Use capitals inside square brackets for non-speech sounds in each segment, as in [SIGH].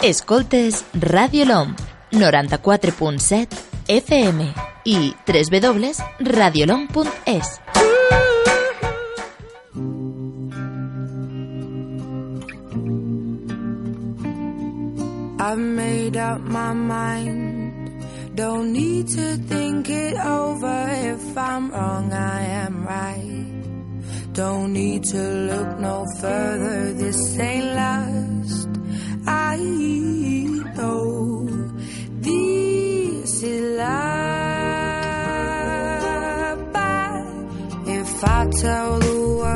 Escoltes Radio LOM 94.7 FM i www.radiolom.es. I've made up my mind. Don't need to think it over. If I'm wrong, I am right. Don't need to look no further. This ain't last.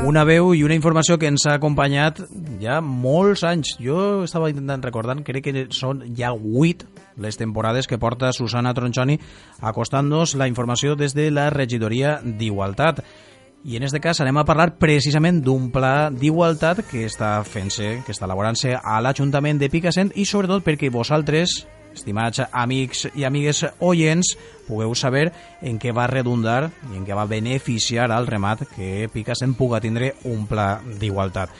Una veu i una informació que ens ha acompanyat ja molts anys. Jo estava intentant recordar, crec que són ja 8 les temporades que porta Susana Tronchoni acostant-nos la informació des de la regidoria d'Igualtat. I en aquest cas anem a parlar precisament d'un pla d'igualtat que està fent-se, que està elaborant-se a l'Ajuntament de Picassent i sobretot perquè vosaltres, estimats amics i amigues oients, pugueu saber en què va redundar i en què va beneficiar al remat que Picassent puga tindre un pla d'igualtat.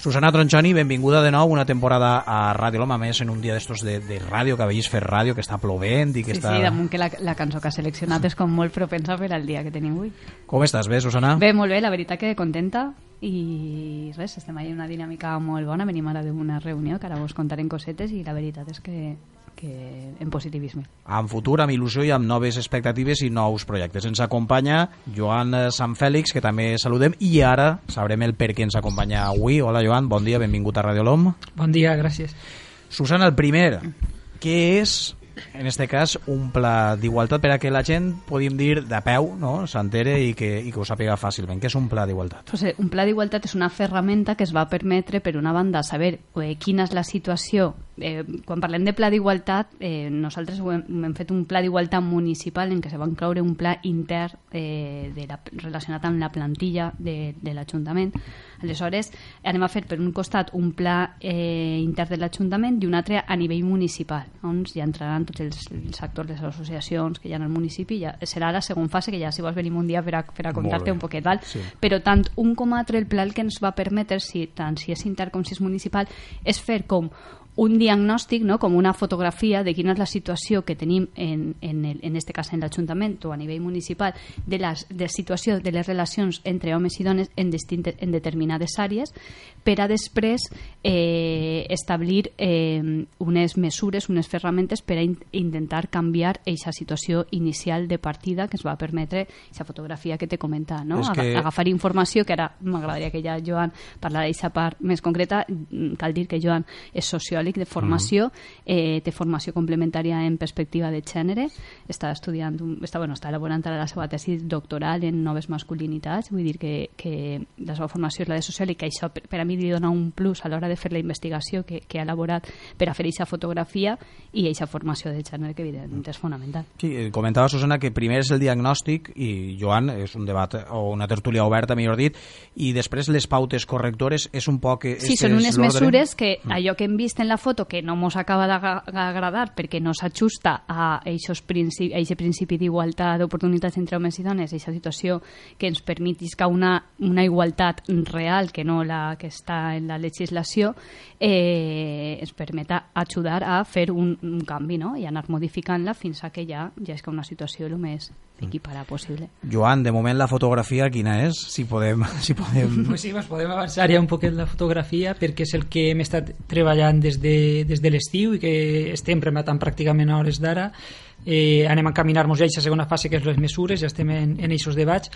Susana Tronchoni, benvinguda de nou una temporada a Ràdio Loma, més en un dia d'estos de, de ràdio, que veïs fer ràdio, que està plovent i que Sí, està... sí, damunt que la, la cançó que ha seleccionat és com molt propensa per al dia que tenim avui. Com estàs? Bé, Susana? Bé, molt bé, la veritat que contenta i res, estem allà una dinàmica molt bona, venim ara d'una reunió que ara vos contarem cosetes i la veritat és que, que en positivisme. amb futur, amb il·lusió i amb noves expectatives i nous projectes. Ens acompanya Joan eh, Sant Fèlix, que també saludem, i ara sabrem el per què ens acompanya avui. Hola, Joan, bon dia, benvingut a Radio Lom. Bon dia, gràcies. Susana, el primer, què és, en este cas, un pla d'igualtat per a que la gent, podríem dir, de peu, no?, s'entere i, que, i que ho sàpiga fàcilment. Què és un pla d'igualtat? Pues, eh, un pla d'igualtat és una ferramenta que es va permetre, per una banda, saber eh, quina és la situació eh, quan parlem de pla d'igualtat, eh, nosaltres ho hem, hem fet un pla d'igualtat municipal en què se va incloure un pla intern eh, de la, relacionat amb la plantilla de, de l'Ajuntament. Aleshores, anem a fer per un costat un pla eh, intern de l'Ajuntament i un altre a nivell municipal, on ja entraran tots els, els actors de les associacions que hi ha al municipi. Ja, serà la segona fase, que ja si vols venim un dia per a, per a contar-te un poquet, val? Sí. però tant un com altre el pla el que ens va permetre, si, tant si és intern com si és municipal, és fer com un diagnòstic, no? com una fotografia de quina és la situació que tenim en, en, el, en este cas en l'Ajuntament o a nivell municipal de la de situació de les relacions entre homes i dones en, distintes, en determinades àrees per a després eh, establir eh, unes mesures, unes ferramentes per a in intentar canviar aquesta situació inicial de partida que ens va permetre aquesta fotografia que te comenta, no? Aga- que- agafar informació que ara m'agradaria que ja Joan parlara d'aquesta part més concreta Mm, cal dir que Joan és sociòleg de formació eh, té formació complementària en perspectiva de gènere. Està estudiant, un- està, bueno, està elaborant ara la seva tesi doctoral en noves masculinitats. Vull dir que, que la seva formació és la de sociòleg que això per, per a mi li dona un plus a l'hora de fer la investigació que, que ha elaborat per a fer aquesta fotografia i aquesta formació de gènere que evidentment és fonamental. Sí, eh, comentava Susana que primer és el diagnòstic i Joan és un debat o una tertúlia oberta, millor dit, i després les pautes correctores és un poc... eh, Sí, són unes mesures que allò que hem vist en la foto que no mos acaba d'agradar perquè no s'ajusta a aquest principi, principi d'igualtat d'oportunitats entre homes i dones, aquesta situació que ens permetisca una, una igualtat real que no la que està en la legislació, eh, ens permeta ajudar a fer un, un canvi no? i anar modificant-la fins a que ja, ja és que una situació el més equiparada possible. Joan, de moment la fotografia quina és? Si podem... [LAUGHS] Si podem... Pues sí, pues podem avançar ja un poquet la fotografia perquè és el que hem estat treballant des de, des de l'estiu i que estem rematant pràcticament a hores d'ara. Eh, anem a encaminar-nos ja a aquesta segona fase que és les mesures, ja estem en, en aquests debats,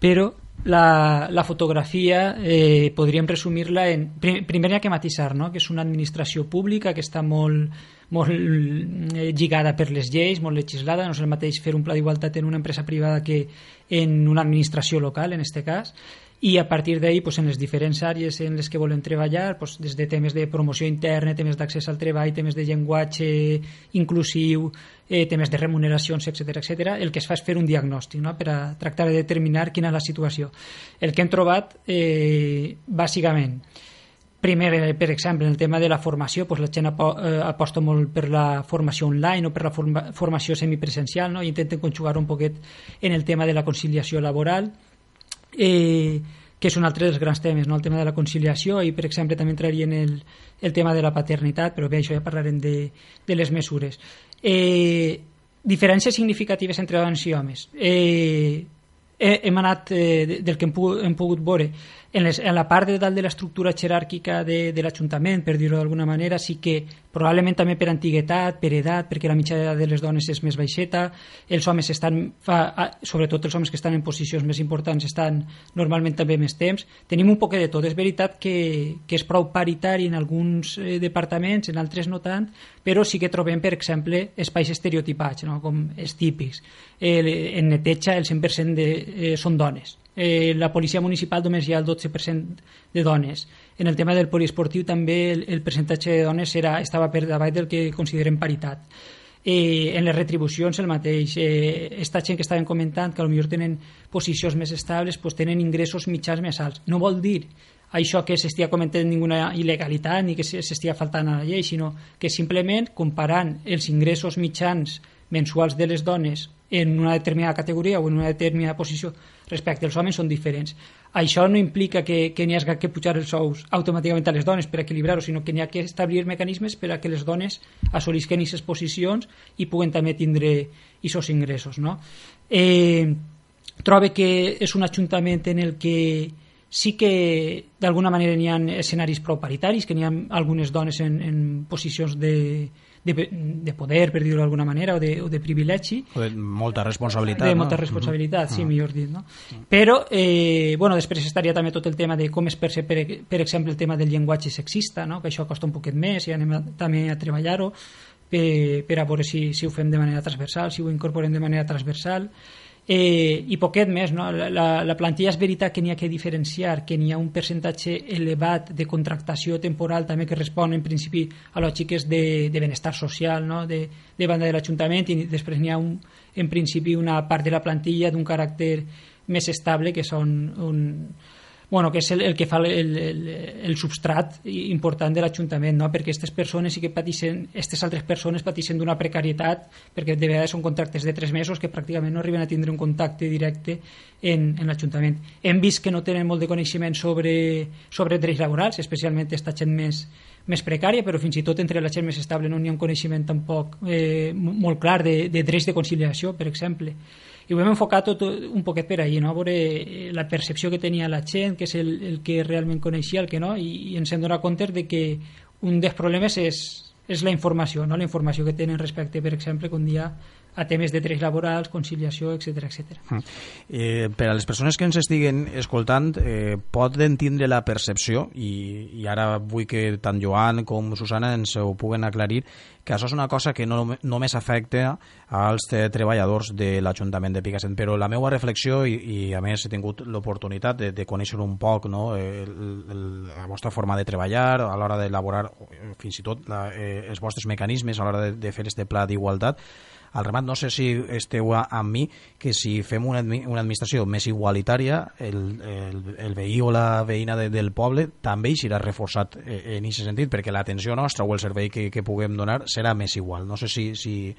però la, la fotografia eh, podríem resumir-la en... Prim, primer hi ha que matisar, no? que és una administració pública que està molt, molt eh, lligada per les lleis, molt legislada, no és el mateix fer un pla d'igualtat en una empresa privada que en una administració local, en este cas, i a partir d'ahí pues, en les diferents àrees en les que volem treballar pues, des de temes de promoció interna, temes d'accés al treball temes de llenguatge inclusiu eh, temes de remuneracions, etc etc. el que es fa és fer un diagnòstic no? per a tractar de determinar quina és la situació el que hem trobat eh, bàsicament Primer, eh, per exemple, en el tema de la formació, doncs la gent eh, aposta molt per la formació online o per la forma formació semipresencial, no? i intenten conjugar un poquet en el tema de la conciliació laboral. Eh, que és un altre dels grans temes, no? el tema de la conciliació i per exemple també entraria en el, el tema de la paternitat, però bé, això ja parlarem de, de les mesures. Eh, diferències significatives entre dones i homes. Eh, hem anat, eh, del que hem pogut, hem pogut veure, en, les, en la part de dalt de l'estructura jeràrquica de, de l'Ajuntament, per dir-ho d'alguna manera, sí que probablement també per antiguitat, per edat, perquè la mitjana de les dones és més baixeta, els homes estan, fa, sobretot els homes que estan en posicions més importants, estan normalment també més temps. Tenim un poc de tot. És veritat que, que és prou paritari en alguns eh, departaments, en altres no tant, però sí que trobem, per exemple, espais estereotipats, no? com els típics. Eh, en neteja el 100% de, eh, són dones eh, la policia municipal només hi ha el 12% de dones. En el tema del poliesportiu també el, el percentatge de dones era, estava per davall del que considerem paritat. Eh, en les retribucions el mateix. Eh, esta gent que estaven comentant que potser tenen posicions més estables pues, tenen ingressos mitjans més alts. No vol dir això que s'estia cometent ninguna il·legalitat ni que s'estia faltant a la llei, sinó que simplement comparant els ingressos mitjans mensuals de les dones en una determinada categoria o en una determinada posició respecte als homes són diferents. Això no implica que, que n'hi hagi que pujar els sous automàticament a les dones per equilibrar-ho, sinó que n'hi ha que establir mecanismes per a que les dones assolisquen aquestes posicions i puguen també tindre aquests ingressos. No? Eh, trobe que és un ajuntament en el que sí que d'alguna manera n'hi ha escenaris prou paritaris, que n'hi ha algunes dones en, en posicions de, de, de poder, per dir-ho d'alguna manera, o de, o de privilegi. O de molta responsabilitat. De molta responsabilitat, no? sí, uh -huh. millor dit. No? Uh -huh. Però, eh, bueno, després estaria també tot el tema de com es percep, per, per exemple, el tema del llenguatge sexista, no? que això costa un poquet més i anem a, també a treballar-ho per, per a veure si, si ho fem de manera transversal, si ho incorporem de manera transversal eh, i poquet més. No? La, la, la plantilla és veritat que n'hi ha que diferenciar, que n'hi ha un percentatge elevat de contractació temporal també que respon en principi a lògiques de, de benestar social no? de, de banda de l'Ajuntament i després n'hi ha un, en principi una part de la plantilla d'un caràcter més estable que són un, bueno, que és el, el que fa el, el, el substrat important de l'Ajuntament, no? perquè aquestes persones sí que pateixen, aquestes altres persones pateixen d'una precarietat, perquè de vegades són contractes de tres mesos que pràcticament no arriben a tindre un contacte directe en, en l'Ajuntament. Hem vist que no tenen molt de coneixement sobre, sobre drets laborals, especialment aquesta gent més, més precària, però fins i tot entre la gent més estable no n'hi ha un coneixement tampoc eh, molt clar de, de drets de conciliació, per exemple i ho hem enfocat tot un poquet per ahir, no? a veure eh, la percepció que tenia la gent, que és el, el que realment coneixia, el que no, i, i ens hem donat compte de que un dels problemes és, és la informació, no? la informació que tenen respecte, per exemple, que un dia a temes de drets laborals, conciliació, etc etc. Mm. Eh, per a les persones que ens estiguen escoltant, eh, poden tindre la percepció, i, i ara vull que tant Joan com Susana ens ho puguen aclarir, que això és una cosa que no només afecta als treballadors de l'Ajuntament de Picassent, però la meva reflexió, i, i a més he tingut l'oportunitat de, de conèixer un poc no, el, el, la vostra forma de treballar, a l'hora d'elaborar fins i tot la, eh, els vostres mecanismes a l'hora de, de fer este pla d'igualtat, al remat no sé si esteu amb mi que si fem una, una administració més igualitària el, el, el veí o la veïna de, del poble també hi serà reforçat eh, en aquest sentit perquè l'atenció nostra o el servei que, que puguem donar serà més igual. No sé si, si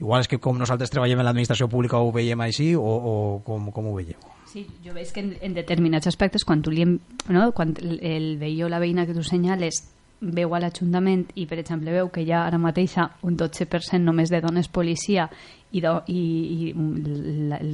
igual és que com nosaltres treballem en l'administració pública ho veiem així o, o com, com ho veieu? Sí, jo veig que en, en determinats aspectes quan, tu li, no, quan el veí o la veïna que tu senyales veu a l'Ajuntament i, per exemple, veu que hi ha ara mateix un 12% només de dones policia i, do, i, i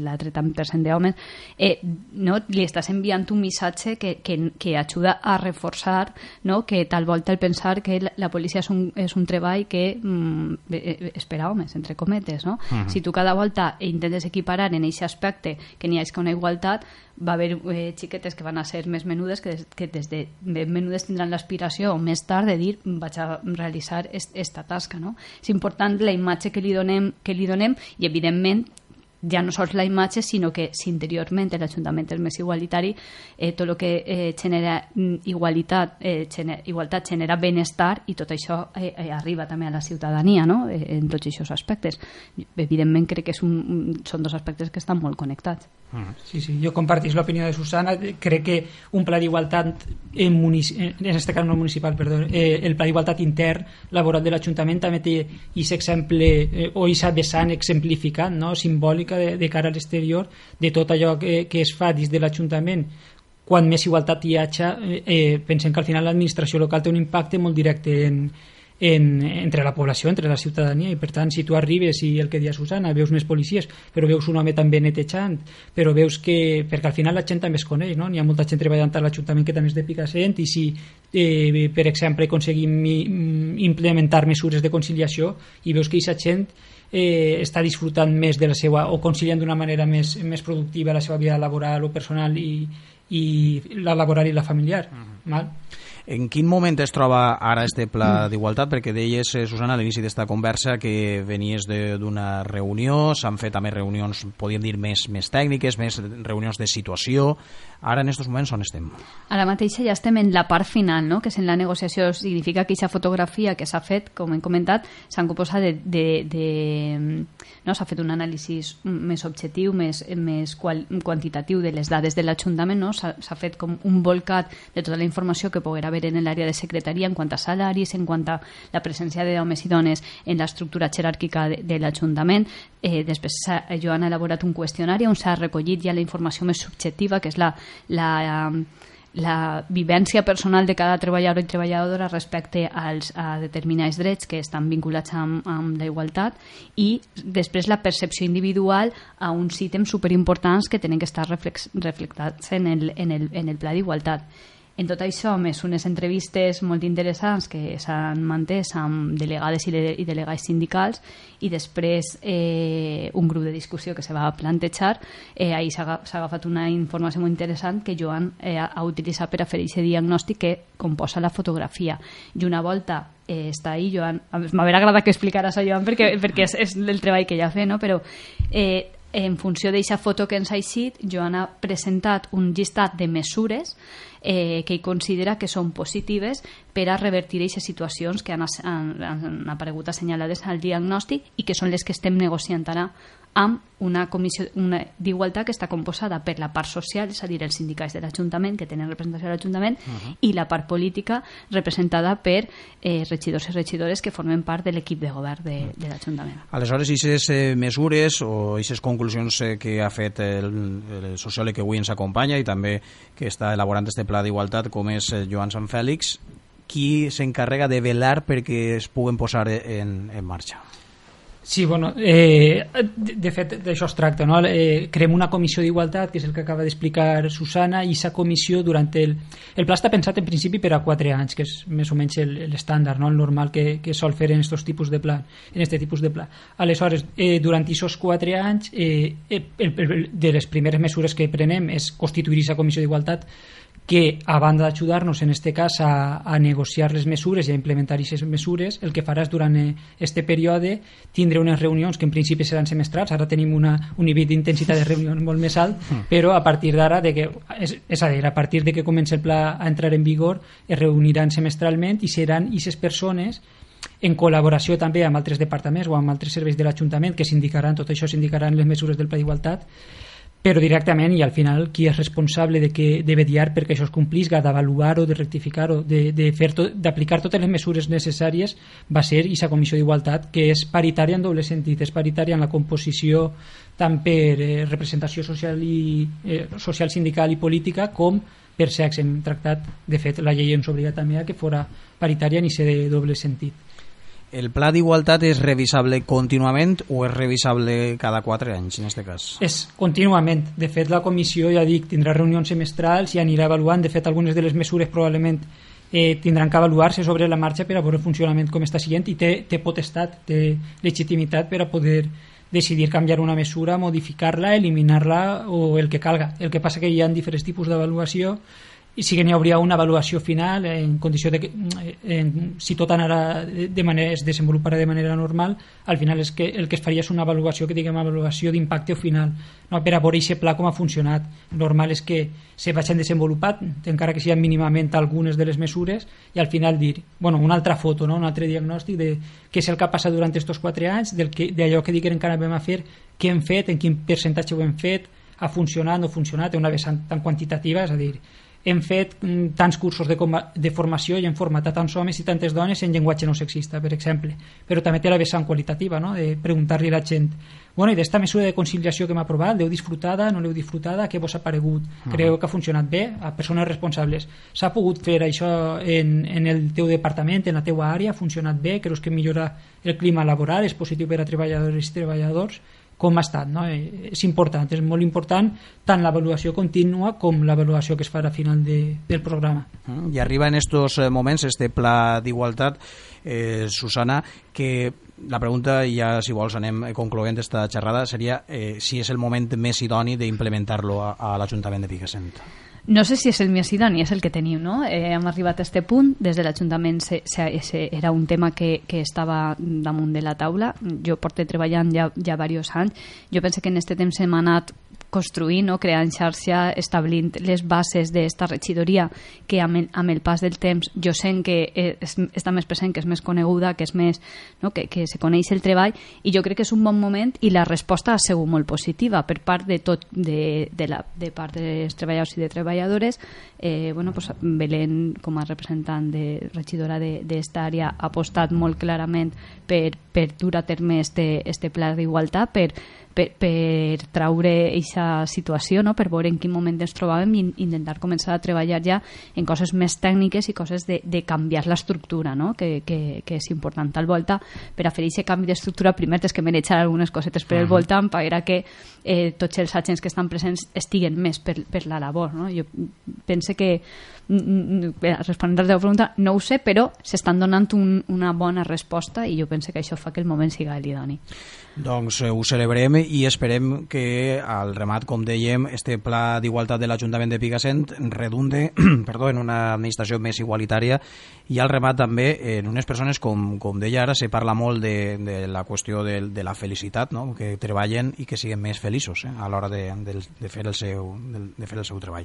l'altre tant percent d'homes, eh, no? li estàs enviant un missatge que, que, que ajuda a reforçar no? que tal volta el pensar que la, policia és un, és un treball que mm, és per a homes, entre cometes. No? Uh -huh. Si tu cada volta intentes equiparar en aquest aspecte que n'hi hagi una igualtat, va haver eh, xiquetes que van a ser més menudes que, des, que des de ben menudes tindran l'aspiració més tard de dir vaig a realitzar esta tasca. No? És important la imatge que li donem, que li donem i evidentment ja no sols la imatge, sinó que si interiorment l'Ajuntament és més igualitari, eh, tot el que eh, genera mm, igualitat, eh, gener, igualtat genera benestar i tot això eh, eh, arriba també a la ciutadania no? eh, en tots aquests aspectes. Evidentment crec que és un, són dos aspectes que estan molt connectats. Sí, sí, jo compartís l'opinió de Susana. Crec que un pla d'igualtat en, en este cas no municipal, perdó, eh, el pla d'igualtat intern laboral de l'Ajuntament també té aquest exemple eh, o aquesta vessant exemplificant, no? simbòlica de, de cara a l'exterior de tot allò que, que es fa dins de l'Ajuntament quan més igualtat hi hagi, eh, eh, pensem que al final l'administració local té un impacte molt directe en, en, entre la població, entre la ciutadania i per tant si tu arribes i el que dia Susana veus més policies, però veus un home també netejant però veus que, perquè al final la gent també es coneix, no? n'hi ha molta gent treballant a l'Ajuntament que també és de Picassent i si eh, per exemple aconseguim mm, implementar mesures de conciliació i veus que aquesta gent eh, està disfrutant més de la seva o conciliant d'una manera més, més productiva la seva vida laboral o personal i, i la laboral i la familiar uh -huh. val? En quin moment es troba ara este pla d'igualtat? Perquè deies, eh, Susana, a l'inici d'esta conversa que venies d'una reunió, s'han fet també reunions, podríem dir, més, més tècniques, més reunions de situació. Ara, en aquests moments, on estem? Ara mateix ja estem en la part final, no? que és en la negociació. Significa que aquesta fotografia que s'ha fet, com hem comentat, s'han composat de... de, de no? S'ha fet un anàlisi més objectiu, més, més qual, quantitatiu de les dades de l'Ajuntament, no? s'ha fet com un volcat de tota la informació que poguera haver en l'àrea de secretaria en quant a salaris, en quant a la presència d'homes i dones en l'estructura jeràrquica de, de l'Ajuntament. Eh, després jo han elaborat un qüestionari on s'ha recollit ja la informació més subjectiva, que és la, la, la vivència personal de cada treballador i treballadora respecte als, a determinats drets que estan vinculats amb, amb la igualtat i després la percepció individual a uns ítems superimportants que tenen que estar reflex, reflectats en el, en el, en el pla d'igualtat. En tot això, més unes entrevistes molt interessants que s'han mantès amb delegades i, de, i delegats sindicals i després eh, un grup de discussió que se va plantejar. Eh, ahir s'ha agafat una informació molt interessant que Joan eh, ha utilitzat per a fer aquest diagnòstic que composa la fotografia. I una volta eh, està ahí, Joan... M'hauria agradat que explicaras a Joan perquè, perquè és, és el treball que ja fa, no? però eh, en funció d'aquesta foto que ens ha eixit, Joan ha presentat un llistat de mesures eh, que ell considera que són positives per a revertir aquestes situacions que han, han, han aparegut assenyalades al diagnòstic i que són les que estem negociant ara amb una comissió d'igualtat que està composada per la part social, és a dir, els sindicats de l'Ajuntament, que tenen representació a l'Ajuntament, uh -huh. i la part política representada per eh, regidors i regidores que formen part de l'equip de govern de, de l'Ajuntament. Aleshores, aquestes eh, mesures o aquestes conclusions eh, que ha fet el, el sociòleg que avui ens acompanya i també que està elaborant este pla d'igualtat, com és eh, Joan Sant Fèlix, qui s'encarrega de velar perquè es puguen posar en, en marxa? Sí, bueno, eh, de, de fet d'això es tracta, no? Eh, creem una comissió d'igualtat, que és el que acaba d'explicar Susana, i aquesta comissió durant el... El pla està pensat en principi per a 4 anys, que és més o menys l'estàndard, no? el normal que, que sol fer en aquests tipus de pla. En este tipus de pla. Aleshores, eh, durant aquests 4 anys, eh, el, el, de les primeres mesures que prenem és constituir aquesta comissió d'igualtat que a banda d'ajudar-nos en este cas a, a negociar les mesures i a implementar aquestes mesures, el que faràs durant este període tindre unes reunions que en principi seran semestrals, ara tenim una, un nivell d'intensitat de reunió molt més alt, mm. però a partir d'ara, de que, és, és a dir, a partir de que comença el pla a entrar en vigor, es reuniran semestralment i seran aquestes persones en col·laboració també amb altres departaments o amb altres serveis de l'Ajuntament que s'indicaran, tot això s'indicaran les mesures del Pla d'Igualtat però directament i al final qui és responsable de, que, de vetllar perquè això es complisca, d'avaluar-ho, de rectificar-ho, d'aplicar to, totes les mesures necessàries va ser aquesta comissió d'igualtat que és paritària en doble sentit, és paritària en la composició tant per eh, representació social, i, eh, social sindical i política com per sexe. Hem tractat, de fet, la llei ens obliga també a que fora paritària ni ser de doble sentit. El pla d'igualtat és revisable contínuament o és revisable cada 4 anys, en aquest cas? És contínuament. De fet, la comissió, ja dic, tindrà reunions semestrals i anirà avaluant. De fet, algunes de les mesures probablement eh, tindran que avaluar-se sobre la marxa per a veure el funcionament com està siguent i té, té potestat, té legitimitat per a poder decidir canviar una mesura, modificar-la, eliminar-la o el que calga. El que passa que hi ha diferents tipus d'avaluació i sí que n'hi hauria una avaluació final en condició de que en, si tot anarà de manera, es desenvoluparà de manera normal al final és que el que es faria és una avaluació que diguem avaluació d'impacte final no? per a veure aquest pla com ha funcionat normal és que se vagin desenvolupat encara que siguin mínimament algunes de les mesures i al final dir, bueno, una altra foto no? un altre diagnòstic de què és el que ha passat durant aquests 4 anys d'allò que, que diguem que a fer què hem fet, en quin percentatge ho hem fet ha funcionat, no ha funcionat, una vessant tan quantitativa és a dir, hem fet mm, tants cursos de, de formació i hem format a tants homes i tantes dones en llenguatge no sexista, per exemple. Però també té la vessant qualitativa, no? de preguntar-li a la gent bueno, i d'esta mesura de conciliació que hem aprovat, l'heu disfrutada, no l'heu disfrutada, què vos ha paregut? Creu que ha funcionat bé? A persones responsables. S'ha pogut fer això en, en el teu departament, en la teua àrea? Ha funcionat bé? Creus que millora el clima laboral? És positiu per a treballadors i treballadors? Com ha estat. No? Eh, és important, és molt important tant l'avaluació contínua com l'avaluació que es farà a final de, del programa. Mm, I arriba en estos eh, moments este pla d'igualtat, eh, Susana, que la pregunta, ja si vols anem concloent esta xerrada, seria eh, si és el moment més idoni d'implementar-lo a, a l'Ajuntament de Picassent. No sé si és el més idoni, és el que teniu, no? Eh, hem arribat a este punt, des de l'Ajuntament era un tema que, que estava damunt de la taula. Jo porto treballant ja, ja diversos anys. Jo penso que en aquest temps hem anat construir, no? creant xarxa, establint les bases d'esta regidoria que amb el, amb el pas del temps jo sent que és, està més present, que és més coneguda, que és més no? que, que se coneix el treball i jo crec que és un bon moment i la resposta ha sigut molt positiva per part de tot de, de, la, de part dels treballadors i de treballadores eh, bueno, pues, Belén com a representant de regidora d'esta àrea ha apostat molt clarament per, per dur a terme este, este pla d'igualtat per per, per traure aquesta situació, no? per veure en quin moment ens trobàvem i intentar començar a treballar ja en coses més tècniques i coses de, de canviar l'estructura, no? que, que, que és important al volta. Per a fer aquest canvi d'estructura, primer tens que manejar algunes cosetes per uh -huh. el voltant per que eh, tots els agents que estan presents estiguen més per, per la labor. No? Jo penso que responent a la teva pregunta, no ho sé, però s'estan donant un, una bona resposta i jo penso que això fa que el moment siga l'idoni. Doncs eh, ho celebrem i esperem que al remat, com dèiem, este pla d'igualtat de l'Ajuntament de Picassent redunde [CLEARS THROAT] perdó, en una administració més igualitària i al remat també en unes persones, com, com deia ara, se parla molt de, de la qüestió de, de la felicitat, no? que treballen i que siguin més feliços eh? a l'hora de, de, de, fer el seu, de, de fer el seu treball.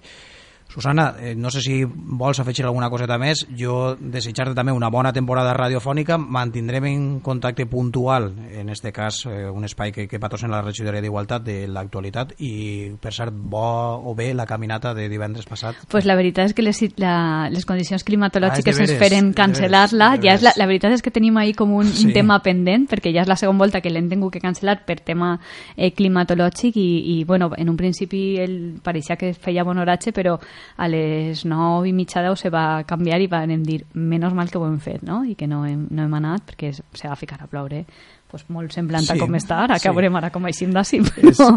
Susana, eh, no sé si vols afegir alguna coseta més. Jo desitjar-te també una bona temporada radiofònica. Mantindrem en contacte puntual, en este cas, eh, un espai que, que patrocina la regidoria d'Igualtat de l'actualitat i, per cert, bo o bé la caminata de divendres passat. Pues la veritat és que les, la, les condicions climatològiques ah, esperen cancel·lar-la. Ja és la, la veritat és que tenim ahí com un, sí. un tema pendent, perquè ja és la segona volta que l'hem tingut que cancel·lar per tema eh, climatològic i, i, bueno, en un principi el, pareixia que feia bon horatge, però a les 9 i mitja 10 se va canviar i vam dir menys mal que ho hem fet no? i que no hem, no hem anat perquè se va ficar a ploure pues molt semblant sí, a com està ara, sí. que veurem ara com així d'ací, però,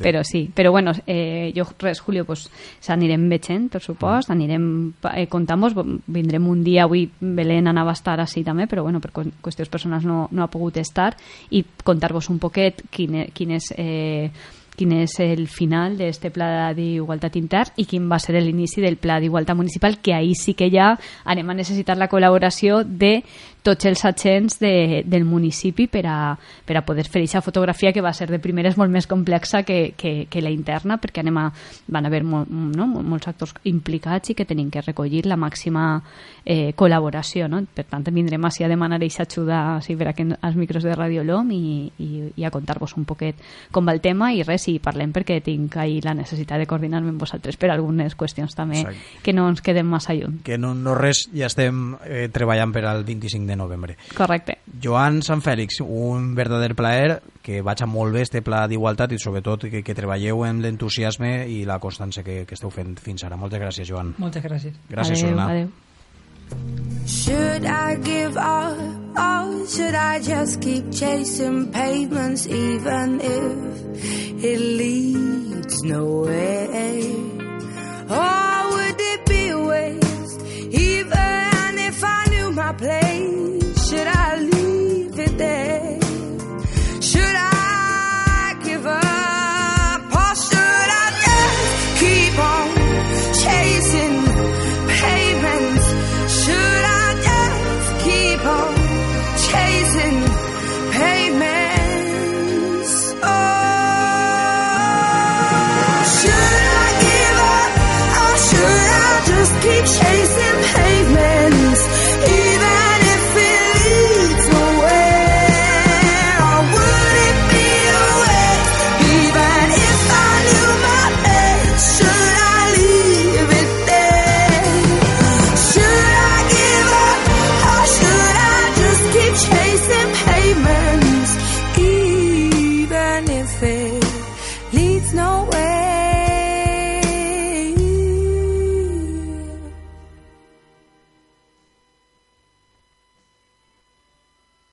però sí, però bueno, eh, jo res, Julio, pues, s'anirem veient, per supost, mm. anirem eh, comptant-vos, vindrem un dia, avui Belén anava a estar així també, però bueno, per qüestions personals no, no ha pogut estar, i contar-vos un poquet quin, e, quin és eh, quin és el final d'aquest pla d'igualtat intern i quin va ser l'inici del pla d'igualtat municipal, que ahir sí que ja anem a necessitar la col·laboració de tots els agents de, del municipi per a, per a poder fer aquesta fotografia que va ser de primeres molt més complexa que, que, que la interna perquè anem a, van haver molt, no? molts actors implicats i que tenim que recollir la màxima eh, col·laboració no? per tant vindrem així a demanar aquesta ajuda així, per als micros de Radio LOM i, i, i a contar-vos un poquet com va el tema i res, i parlem perquè tinc ahir la necessitat de coordinar-me amb vosaltres per algunes qüestions també Exacte. que no ens quedem massa lluny que no, no res, ja estem eh, treballant per al 25 de novembre. Correcte. Joan Sant Fèlix, un verdader plaer, que vaig a molt bé este pla d'igualtat i sobretot que, que treballeu amb l'entusiasme i la constància que, que esteu fent fins ara. Moltes gràcies, Joan. Moltes gràcies. Gràcies, adeu, Susana. Adeu. Should I give up or should I just keep chasing pavements even if it leads nowhere? Or would it be a waste even if I knew my place? should I leave it there? Keep chasing